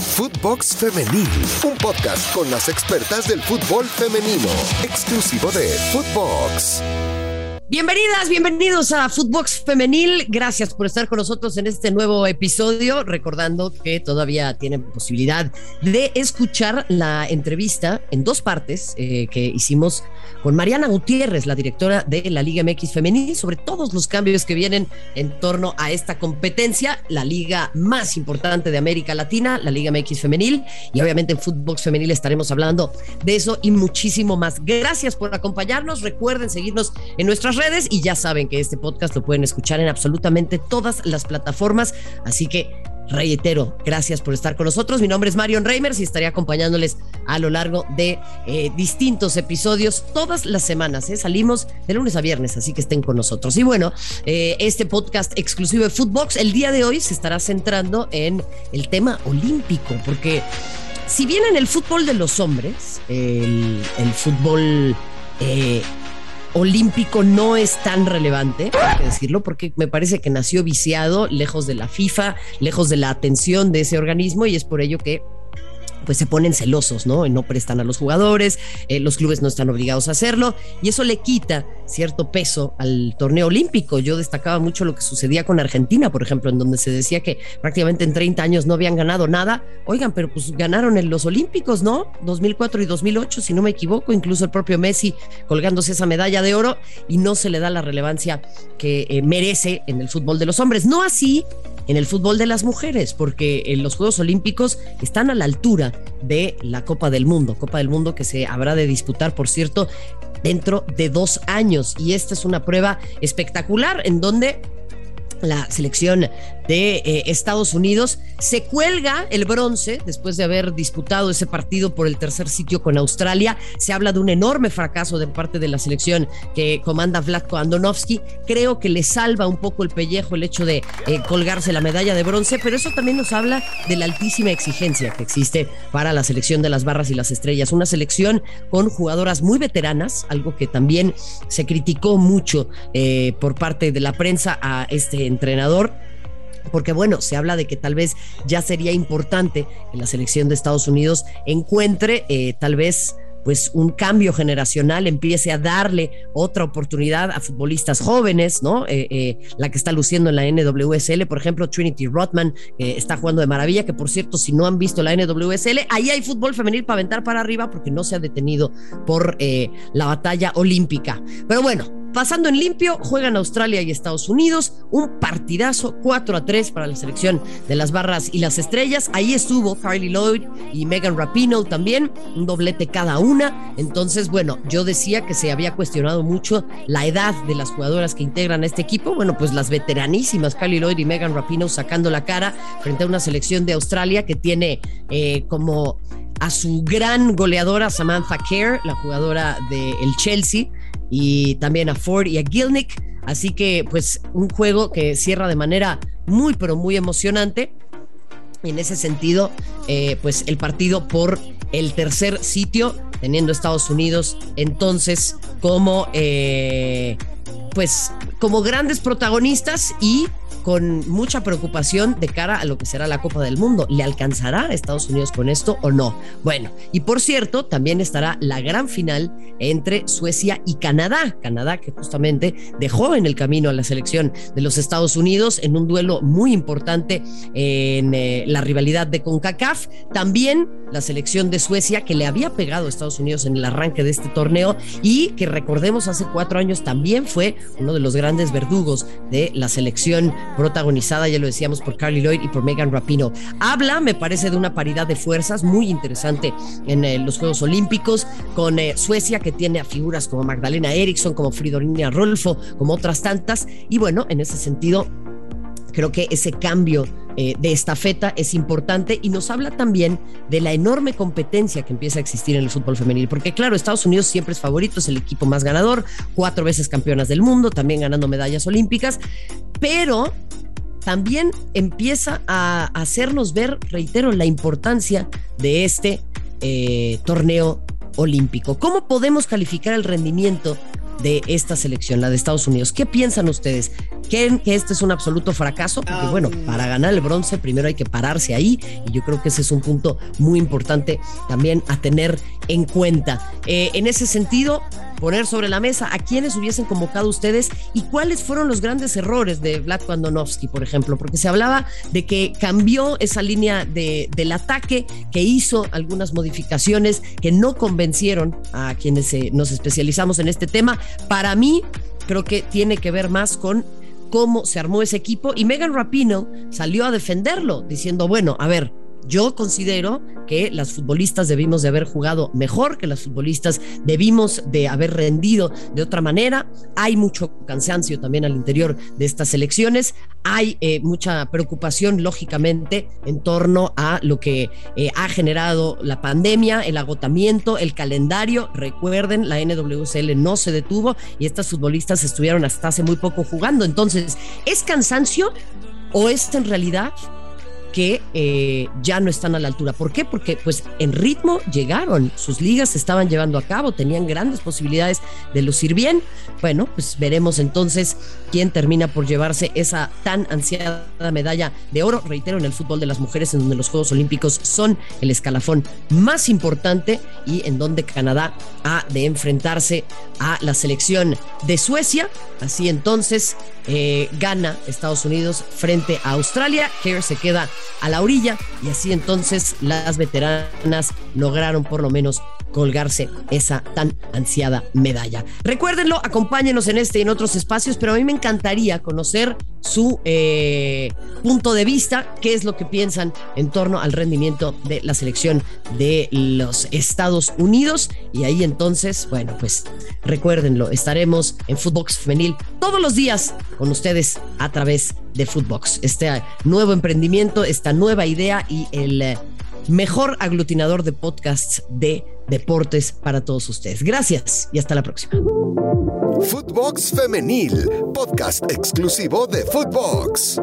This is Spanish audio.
Footbox Femenil, un podcast con las expertas del fútbol femenino, exclusivo de Footbox. Bienvenidas, bienvenidos a Footbox Femenil. Gracias por estar con nosotros en este nuevo episodio. Recordando que todavía tienen posibilidad de escuchar la entrevista en dos partes eh, que hicimos con Mariana Gutiérrez, la directora de la Liga MX Femenil, sobre todos los cambios que vienen en torno a esta competencia, la liga más importante de América Latina, la Liga MX Femenil. Y obviamente en Footbox Femenil estaremos hablando de eso y muchísimo más. Gracias por acompañarnos. Recuerden seguirnos en nuestras redes y ya saben que este podcast lo pueden escuchar en absolutamente todas las plataformas. Así que reitero, gracias por estar con nosotros. Mi nombre es Marion Reimers y estaré acompañándoles a lo largo de eh, distintos episodios todas las semanas. ¿eh? Salimos de lunes a viernes, así que estén con nosotros. Y bueno, eh, este podcast exclusivo de Footbox el día de hoy se estará centrando en el tema olímpico, porque si bien en el fútbol de los hombres, el, el fútbol olímpico no es tan relevante, hay que decirlo, porque me parece que nació viciado, lejos de la FIFA, lejos de la atención de ese organismo, y es por ello que pues se ponen celosos, ¿no? Y no prestan a los jugadores, eh, los clubes no están obligados a hacerlo y eso le quita cierto peso al torneo olímpico. Yo destacaba mucho lo que sucedía con Argentina, por ejemplo, en donde se decía que prácticamente en 30 años no habían ganado nada. Oigan, pero pues ganaron en los olímpicos, ¿no? 2004 y 2008, si no me equivoco, incluso el propio Messi colgándose esa medalla de oro y no se le da la relevancia que eh, merece en el fútbol de los hombres. No así en el fútbol de las mujeres, porque en los Juegos Olímpicos están a la altura de la Copa del Mundo, Copa del Mundo que se habrá de disputar, por cierto, dentro de dos años. Y esta es una prueba espectacular en donde la selección de eh, Estados Unidos se cuelga el bronce después de haber disputado ese partido por el tercer sitio con Australia. Se habla de un enorme fracaso de parte de la selección que comanda Vladko Andonovsky. Creo que le salva un poco el pellejo el hecho de eh, colgarse la medalla de bronce, pero eso también nos habla de la altísima exigencia que existe para la selección de las barras y las estrellas. Una selección con jugadoras muy veteranas, algo que también se criticó mucho eh, por parte de la prensa a este entrenador porque bueno, se habla de que tal vez ya sería importante que la selección de Estados Unidos encuentre eh, tal vez pues un cambio generacional, empiece a darle otra oportunidad a futbolistas jóvenes, ¿no? Eh, eh, la que está luciendo en la NWSL, por ejemplo, Trinity Rodman, está jugando de maravilla, que por cierto, si no han visto la NWSL, ahí hay fútbol femenil para aventar para arriba porque no se ha detenido por la batalla olímpica. Pero bueno, Pasando en limpio, juegan Australia y Estados Unidos. Un partidazo 4 a 3 para la selección de las barras y las estrellas. Ahí estuvo Carly Lloyd y Megan Rapinoe también, un doblete cada una. Entonces, bueno, yo decía que se había cuestionado mucho la edad de las jugadoras que integran este equipo. Bueno, pues las veteranísimas Carly Lloyd y Megan Rapinoe sacando la cara frente a una selección de Australia que tiene eh, como a su gran goleadora Samantha Kerr, la jugadora del Chelsea y también a Ford y a Gilnick. Así que pues un juego que cierra de manera muy pero muy emocionante. En ese sentido, eh, pues el partido por el tercer sitio, teniendo Estados Unidos entonces como, eh, pues, como grandes protagonistas y con mucha preocupación de cara a lo que será la Copa del Mundo. ¿Le alcanzará a Estados Unidos con esto o no? Bueno, y por cierto, también estará la gran final entre Suecia y Canadá. Canadá que justamente dejó en el camino a la selección de los Estados Unidos en un duelo muy importante en eh, la rivalidad de CONCACAF. También la selección de Suecia que le había pegado a Estados Unidos en el arranque de este torneo y que recordemos hace cuatro años también fue uno de los grandes verdugos de la selección protagonizada, ya lo decíamos, por Carly Lloyd y por Megan Rapino. Habla, me parece, de una paridad de fuerzas muy interesante en eh, los Juegos Olímpicos, con eh, Suecia, que tiene a figuras como Magdalena Eriksson, como Fridolina Rolfo, como otras tantas. Y bueno, en ese sentido, creo que ese cambio eh, de estafeta es importante y nos habla también de la enorme competencia que empieza a existir en el fútbol femenil, porque claro, Estados Unidos siempre es favorito, es el equipo más ganador, cuatro veces campeonas del mundo, también ganando medallas olímpicas, pero también empieza a hacernos ver, reitero, la importancia de este eh, torneo olímpico. ¿Cómo podemos calificar el rendimiento de esta selección, la de Estados Unidos. ¿Qué piensan ustedes? ¿Creen que este es un absoluto fracaso? Porque bueno, para ganar el bronce primero hay que pararse ahí y yo creo que ese es un punto muy importante también a tener en cuenta. Eh, en ese sentido, poner sobre la mesa a quienes hubiesen convocado ustedes y cuáles fueron los grandes errores de Vlad Kwandonovsky, por ejemplo, porque se hablaba de que cambió esa línea de, del ataque, que hizo algunas modificaciones que no convencieron a quienes eh, nos especializamos en este tema. Para mí, creo que tiene que ver más con cómo se armó ese equipo y Megan Rapino salió a defenderlo diciendo, bueno, a ver, yo considero que las futbolistas debimos de haber jugado mejor, que las futbolistas debimos de haber rendido de otra manera. Hay mucho cansancio también al interior de estas elecciones. Hay eh, mucha preocupación, lógicamente, en torno a lo que eh, ha generado la pandemia, el agotamiento, el calendario. Recuerden, la NWSL no se detuvo y estas futbolistas estuvieron hasta hace muy poco jugando. Entonces, ¿es cansancio o es en realidad que eh, ya no están a la altura. ¿Por qué? Porque pues en ritmo llegaron, sus ligas se estaban llevando a cabo, tenían grandes posibilidades de lucir bien. Bueno, pues veremos entonces quién termina por llevarse esa tan ansiada medalla de oro, reitero, en el fútbol de las mujeres, en donde los Juegos Olímpicos son el escalafón más importante y en donde Canadá ha de enfrentarse a la selección de Suecia. Así entonces eh, gana Estados Unidos frente a Australia. Kerr se queda a la orilla y así entonces las veteranas lograron por lo menos colgarse esa tan ansiada medalla. Recuérdenlo, acompáñenos en este y en otros espacios, pero a mí me encantaría conocer su eh, punto de vista, qué es lo que piensan en torno al rendimiento de la selección de los Estados Unidos. Y ahí entonces, bueno, pues recuérdenlo, estaremos en Footbox Femenil todos los días con ustedes a través de Footbox. Este nuevo emprendimiento, esta nueva idea y el mejor aglutinador de podcasts de deportes para todos ustedes. Gracias y hasta la próxima. Footbox Femenil, podcast exclusivo de Footbox.